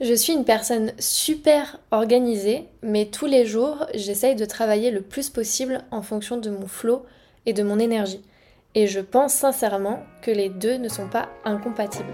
Je suis une personne super organisée, mais tous les jours, j'essaye de travailler le plus possible en fonction de mon flow et de mon énergie. Et je pense sincèrement que les deux ne sont pas incompatibles.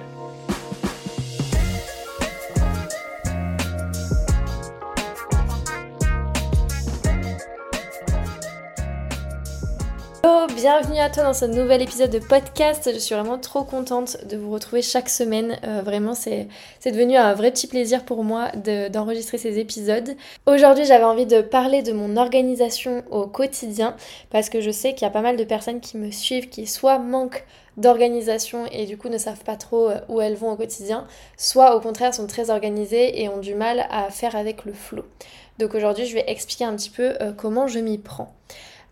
Bienvenue à toi dans ce nouvel épisode de podcast. Je suis vraiment trop contente de vous retrouver chaque semaine. Euh, vraiment, c'est devenu un vrai petit plaisir pour moi d'enregistrer ces épisodes. Aujourd'hui, j'avais envie de parler de mon organisation au quotidien parce que je sais qu'il y a pas mal de personnes qui me suivent qui soit manquent d'organisation et du coup ne savent pas trop euh, où elles vont au quotidien, soit au contraire sont très organisées et ont du mal à faire avec le flow. Donc aujourd'hui, je vais expliquer un petit peu euh, comment je m'y prends.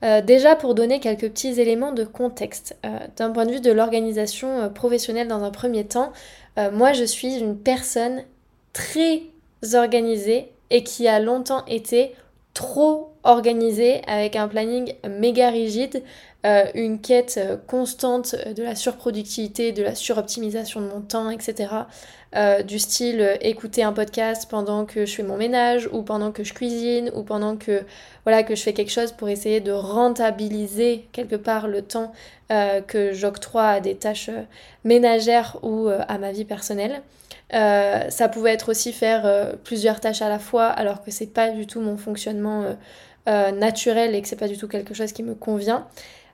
Euh, déjà pour donner quelques petits éléments de contexte, euh, d'un point de vue de l'organisation euh, professionnelle dans un premier temps, moi je suis une personne très organisée et qui a longtemps été trop organisée avec un planning méga rigide, une quête constante de la surproductivité, de la suroptimisation de mon temps, etc. Euh, du style euh, écouter un podcast pendant que je fais mon ménage ou pendant que je cuisine ou pendant que voilà que je fais quelque chose pour essayer de rentabiliser quelque part le temps euh, que j'octroie à des tâches ménagères ou à ma vie personnelle. ça pouvait être aussi faire plusieurs tâches à la fois alors que c'est pas du tout mon fonctionnement naturel et que c'est pas du tout quelque chose qui me convient.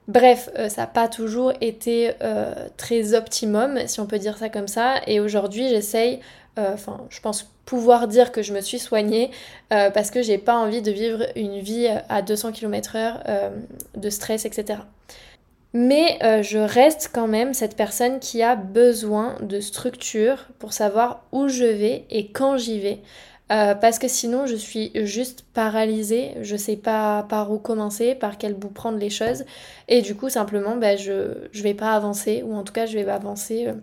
Bref, euh, ça n'a pas toujours été euh, très optimum, si on peut dire ça comme ça. Et aujourd'hui, j'essaye, euh, enfin, je pense pouvoir dire que je me suis soignée parce que j'ai pas envie de vivre une vie à 200 km/h de stress, etc. Mais je reste quand même cette personne qui a besoin de structure pour savoir où je vais et quand j'y vais. Euh, parce que sinon je suis juste paralysée, je sais pas par où commencer, par quel bout prendre les choses, et du coup simplement bah, je, je vais pas avancer, ou en tout cas je vais avancer euh,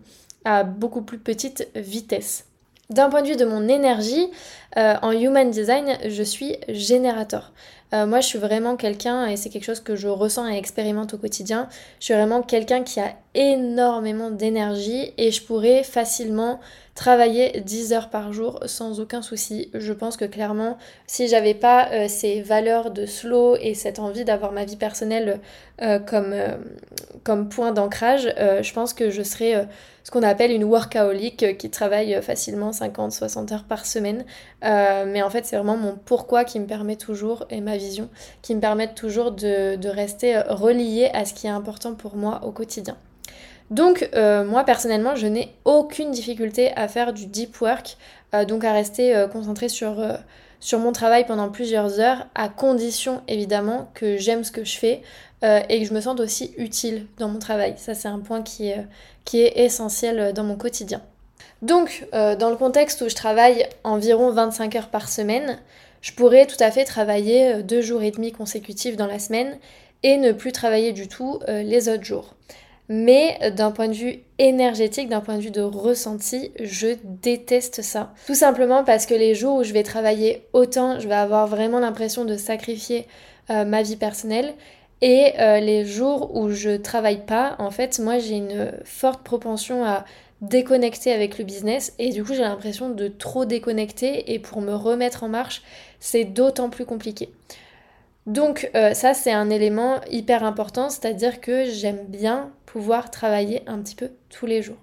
à beaucoup plus petite vitesse. D'un point de vue de mon énergie, euh, en Human Design, je suis générateur. moi, je suis vraiment quelqu'un, et c'est quelque chose que je ressens et expérimente au quotidien, je suis vraiment quelqu'un qui a énormément d'énergie et je pourrais facilement travailler 10 heures par jour sans aucun souci. Je pense que clairement, si j'avais pas euh, ces valeurs de slow et cette envie d'avoir ma vie personnelle euh, comme, euh, comme point d'ancrage, je pense que je serais ce qu'on appelle une workaholic qui travaille facilement 50-60 heures par semaine. mais en fait, c'est vraiment mon pourquoi qui me permet toujours, et ma vision, qui me permettent toujours de, rester relié à ce qui est important pour moi au quotidien. Donc euh, moi personnellement je n'ai aucune difficulté à faire du deep work, euh, donc à rester euh, concentré sur, sur, mon travail pendant plusieurs heures, à condition évidemment que j'aime ce que je fais et que je me sente aussi utile dans mon travail. Ça c'est un point qui qui est essentiel dans mon quotidien. Donc dans le contexte où je travaille environ 25 heures par semaine, je pourrais tout à fait travailler deux jours et demi consécutifs dans la semaine et ne plus travailler du tout les autres jours. Mais d'un point de vue énergétique, d'un point de vue de ressenti, je déteste ça. Tout simplement parce que les jours où je vais travailler autant, je vais avoir vraiment l'impression de sacrifier euh, ma vie personnelle. Et euh, les jours où je travaille pas, en fait, moi j'ai une forte propension à déconnecter avec le business et du coup j'ai l'impression de trop déconnecter et pour me remettre en marche, c'est d'autant plus compliqué. Donc ça c'est un élément hyper important, c'est-à-dire que j'aime bien pouvoir travailler un petit peu tous les jours.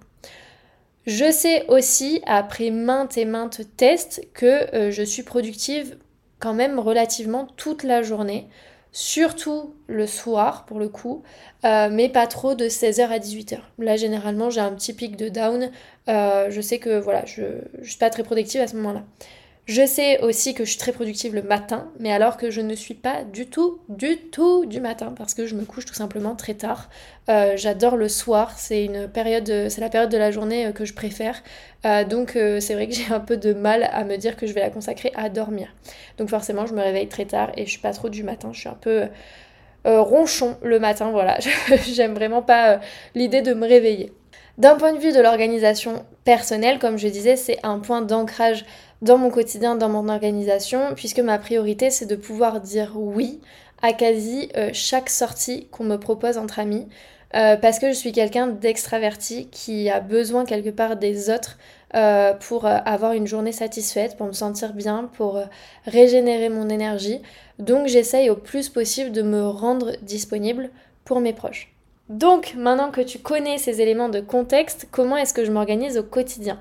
Je sais aussi, après maintes et maintes tests, que euh, je suis productive quand même relativement toute la journée, surtout le soir pour le coup, euh, mais pas trop de 16h à 18h. Là, généralement, j'ai un petit pic de down. Euh, je sais que voilà, je ne suis pas très productive à ce moment-là. Je sais aussi que je suis très productive le matin, mais alors que je ne suis pas du tout, du tout du matin parce que je me couche tout simplement très tard. Euh, j'adore le soir, c'est la période de la journée euh, que je préfère. Euh, donc c'est vrai que j'ai un peu de mal à me dire que je vais la consacrer à dormir. Donc forcément, je me réveille très tard et je suis pas trop du matin. Je suis un peu ronchon le matin, voilà. J'aime vraiment pas l'idée de me réveiller. D'un point de vue de l'organisation personnelle, comme je disais, c'est un point d'ancrage dans mon quotidien, dans mon organisation, puisque ma priorité c'est de pouvoir dire oui à quasi euh, chaque sortie qu'on me propose entre amis. Euh, parce que je suis quelqu'un d'extraverti qui a besoin quelque part des autres euh, pour avoir une journée satisfaite, pour me sentir bien, pour régénérer mon énergie. Donc j'essaye au plus possible de me rendre disponible pour mes proches. Donc maintenant que tu connais ces éléments de contexte, comment est-ce que je m'organise au quotidien?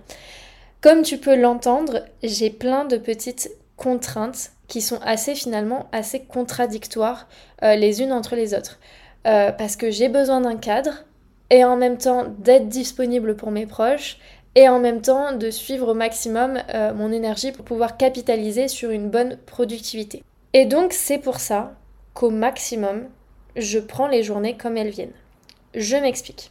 Comme tu peux l'entendre, j'ai plein de petites contraintes qui sont assez finalement assez contradictoires les unes entre les autres. parce que j'ai besoin d'un cadre et en même temps d'être disponible pour mes proches et en même temps de suivre au maximum euh, mon énergie pour pouvoir capitaliser sur une bonne productivité. Et donc c'est pour ça qu'au maximum, je prends les journées comme elles viennent. Je m'explique.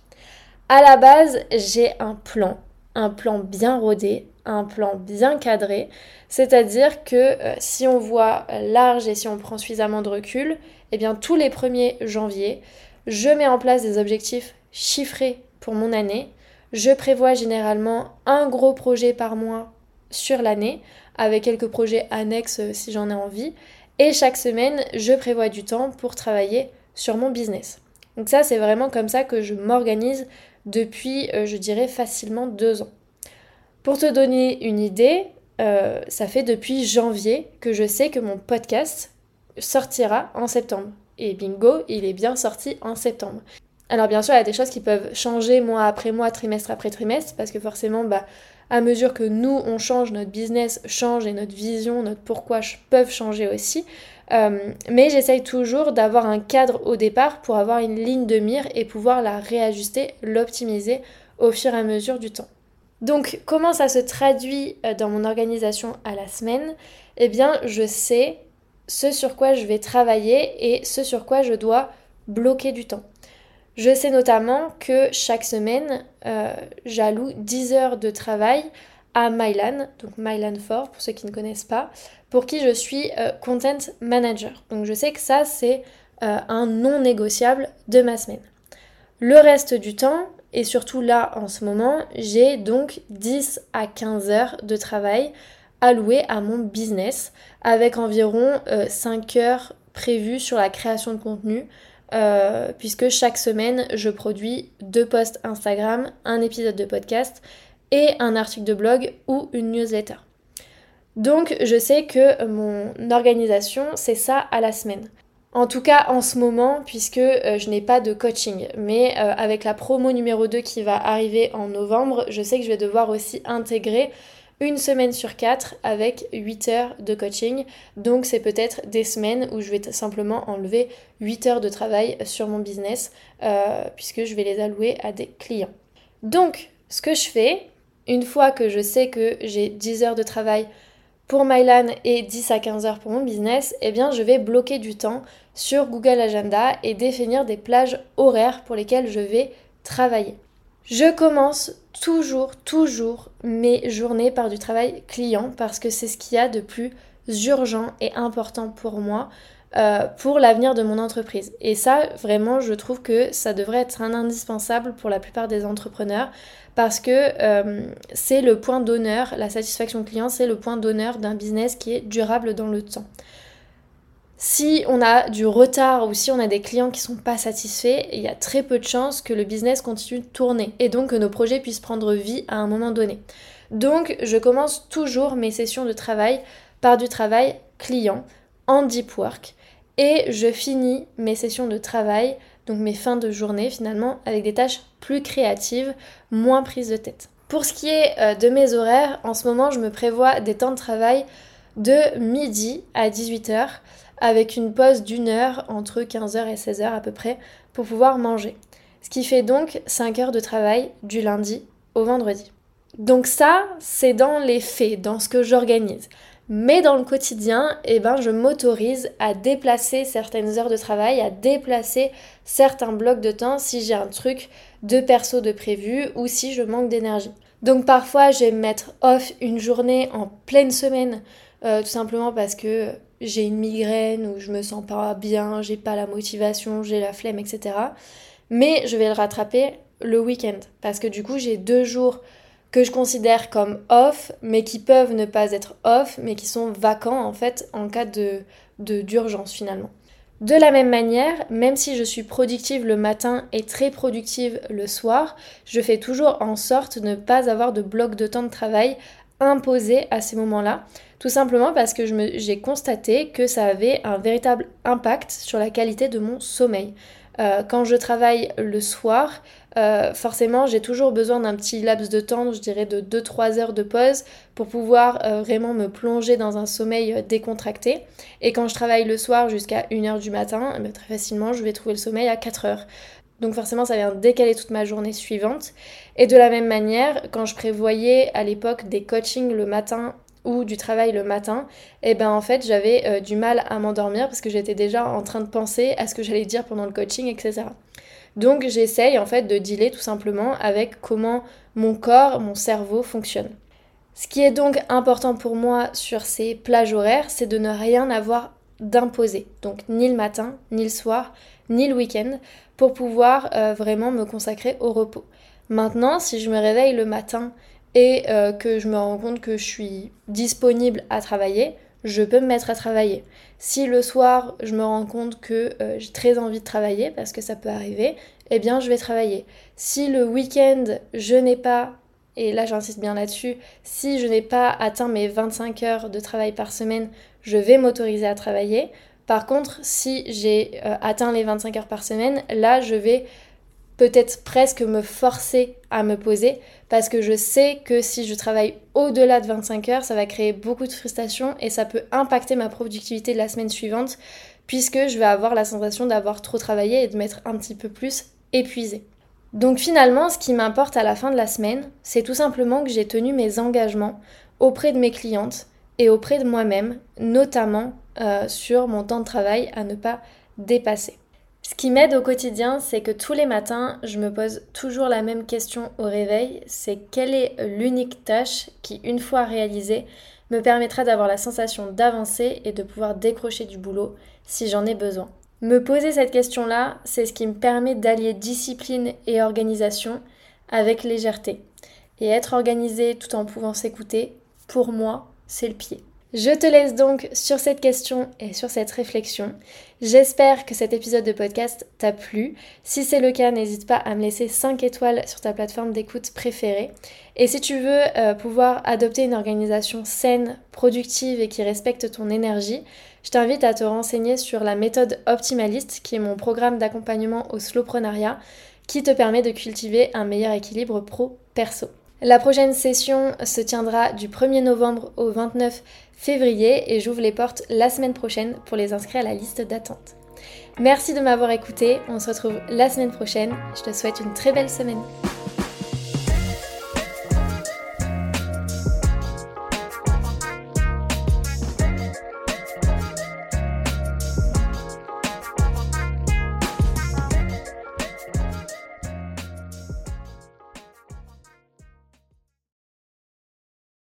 À la base, j'ai un plan, un plan bien rodé, un plan bien cadré, c'est-à-dire que euh, si on voit large et si on prend suffisamment de recul, eh bien tous les 1er janvier, je mets en place des objectifs chiffrés pour mon année je prévois généralement un gros projet par mois sur l'année, avec quelques projets annexes euh, si j'en ai envie. Et chaque semaine, je prévois du temps pour travailler sur mon business. Donc ça, c'est vraiment comme ça que je m'organise depuis, euh, je dirais, facilement deux ans. Pour te donner une idée, euh, ça fait depuis janvier que je sais que mon podcast sortira en septembre. Et bingo, il est bien sorti en septembre. Alors bien sûr, il y a des choses qui peuvent changer mois après mois, trimestre après trimestre, parce que forcément, bah, à mesure que nous, on change, notre business change et notre vision, notre pourquoi peuvent changer aussi. Euh, mais j'essaye toujours d'avoir un cadre au départ pour avoir une ligne de mire et pouvoir la réajuster, l'optimiser au fur et à mesure du temps. Donc comment ça se traduit euh, dans mon organisation à la semaine? Eh bien je sais ce sur quoi je vais travailler et ce sur quoi je dois bloquer du temps. Je sais notamment que chaque semaine, euh, j'alloue 10 heures de travail à Mylan, donc Mylan 4 pour ceux qui ne connaissent pas, pour qui je suis euh, content manager. Donc je sais que ça c'est euh, un non négociable de ma semaine. Le reste du temps, et surtout là en ce moment, j'ai donc 10 à 15 heures de travail allouées à mon business, avec environ 5 heures prévues sur la création de contenu, euh, puisque chaque semaine je produis deux posts Instagram, un épisode de podcast et un article de blog ou une newsletter. Donc je sais que mon organisation c'est ça à la semaine. En tout cas en ce moment puisque euh, je n'ai pas de coaching. Mais euh, avec la promo numéro 2 qui va arriver en novembre, je sais que je vais devoir aussi intégrer une semaine sur quatre avec 8 heures de coaching. Donc c'est peut-être des semaines où je vais simplement enlever 8 heures de travail sur mon business euh, puisque je vais les allouer à des clients. Donc ce que je fais, une fois que je sais que j'ai 10 heures de travail pour Mylan et 10 à 15 heures pour mon business, eh bien je vais bloquer du temps sur Google Agenda et définir des plages horaires pour lesquelles je vais travailler. Je commence toujours, toujours mes journées par du travail client parce que c'est ce qu'il y a de plus urgent et important pour moi euh, pour l'avenir de mon entreprise. Et ça, vraiment, je trouve que ça devrait être un indispensable pour la plupart des entrepreneurs parce que euh, c'est le point d'honneur, la satisfaction client, c'est le point d'honneur d'un business qui est durable dans le temps. Si on a du retard ou si on a des clients qui sont pas satisfaits, il y a très peu de chances que le business continue de tourner et donc que nos projets puissent prendre vie à un moment donné. Donc je commence toujours mes sessions de travail par du travail client en deep work et je finis mes sessions de travail, donc mes fins de journée finalement, avec des tâches plus créatives, moins prises de tête. Pour ce qui est euh, de mes horaires, en ce moment je me prévois des temps de travail de midi à 18h avec une pause d'une heure entre 15h et 16h à peu près pour pouvoir manger. Ce qui fait donc 5 heures de travail du lundi au vendredi. Donc ça, c'est dans les faits, dans ce que j'organise. Mais dans le quotidien, eh ben, je m'autorise à déplacer certaines heures de travail, à déplacer certains blocs de temps si j'ai un truc de perso de prévu ou si je manque d'énergie. Donc parfois, je vais me mettre off une journée en pleine semaine, euh, tout simplement parce que j'ai une migraine ou je me sens pas bien, j'ai pas la motivation, j'ai la flemme, etc. Mais je vais le rattraper le week-end parce que du coup j'ai deux jours que je considère comme off, mais qui peuvent ne pas être off, mais qui sont vacants en fait en cas de d'urgence finalement. De la même manière, même si je suis productive le matin et très productive le soir, je fais toujours en sorte de ne pas avoir de bloc de temps de travail imposé à ces moments-là, tout simplement parce que j'ai constaté que ça avait un véritable impact sur la qualité de mon sommeil. Euh, quand je travaille le soir, euh, forcément j'ai toujours besoin d'un petit laps de temps, je dirais de 2-3 heures de pause pour pouvoir euh, vraiment me plonger dans un sommeil décontracté. Et quand je travaille le soir jusqu'à 1h du matin, eh ben, très facilement je vais trouver le sommeil à 4 heures. Donc forcément ça vient décaler toute ma journée suivante. Et de la même manière, quand je prévoyais à l'époque des coachings le matin ou du travail le matin, et eh ben en fait j'avais euh, du mal à m'endormir parce que j'étais déjà en train de penser à ce que j'allais dire pendant le coaching, etc. Donc j'essaye en fait de dealer tout simplement avec comment mon corps, mon cerveau fonctionne. Ce qui est donc important pour moi sur ces plages horaires, c'est de ne rien avoir d'imposé. Donc ni le matin, ni le soir, ni le week-end, pour pouvoir euh, vraiment me consacrer au repos. Maintenant, si je me réveille le matin et euh, que je me rends compte que je suis disponible à travailler, je peux me mettre à travailler. Si le soir, je me rends compte que euh, j'ai très envie de travailler, parce que ça peut arriver, eh bien, je vais travailler. Si le week-end, je n'ai pas, et là j'insiste bien là-dessus, si je n'ai pas atteint mes 25 heures de travail par semaine, je vais m'autoriser à travailler. Par contre, si j'ai euh, atteint les 25 heures par semaine, là, je vais peut-être presque me forcer à me poser parce que je sais que si je travaille au-delà de 25 heures, ça va créer beaucoup de frustration et ça peut impacter ma productivité de la semaine suivante puisque je vais avoir la sensation d'avoir trop travaillé et de m'être un petit peu plus épuisée. Donc finalement, ce qui m'importe à la fin de la semaine, c'est tout simplement que j'ai tenu mes engagements auprès de mes clientes et auprès de moi-même, notamment euh, sur mon temps de travail à ne pas dépasser. Ce qui m'aide au quotidien, c'est que tous les matins, je me pose toujours la même question au réveil, c'est quelle est l'unique tâche qui, une fois réalisée, me permettra d'avoir la sensation d'avancer et de pouvoir décrocher du boulot si j'en ai besoin. Me poser cette question-là, c'est ce qui me permet d'allier discipline et organisation avec légèreté. Et être organisé tout en pouvant s'écouter, pour moi, c'est le pied. Je te laisse donc sur cette question et sur cette réflexion. J'espère que cet épisode de podcast t'a plu. Si c'est le cas, n'hésite pas à me laisser 5 étoiles sur ta plateforme d'écoute préférée. Et si tu veux euh, pouvoir adopter une organisation saine, productive et qui respecte ton énergie, je t'invite à te renseigner sur la méthode optimaliste qui est mon programme d'accompagnement au slowprenariat qui te permet de cultiver un meilleur équilibre pro-perso. La prochaine session se tiendra du 1er novembre au 29 février et j'ouvre les portes la semaine prochaine pour les inscrire à la liste d'attente. Merci de m'avoir écouté, on se retrouve la semaine prochaine, je te souhaite une très belle semaine.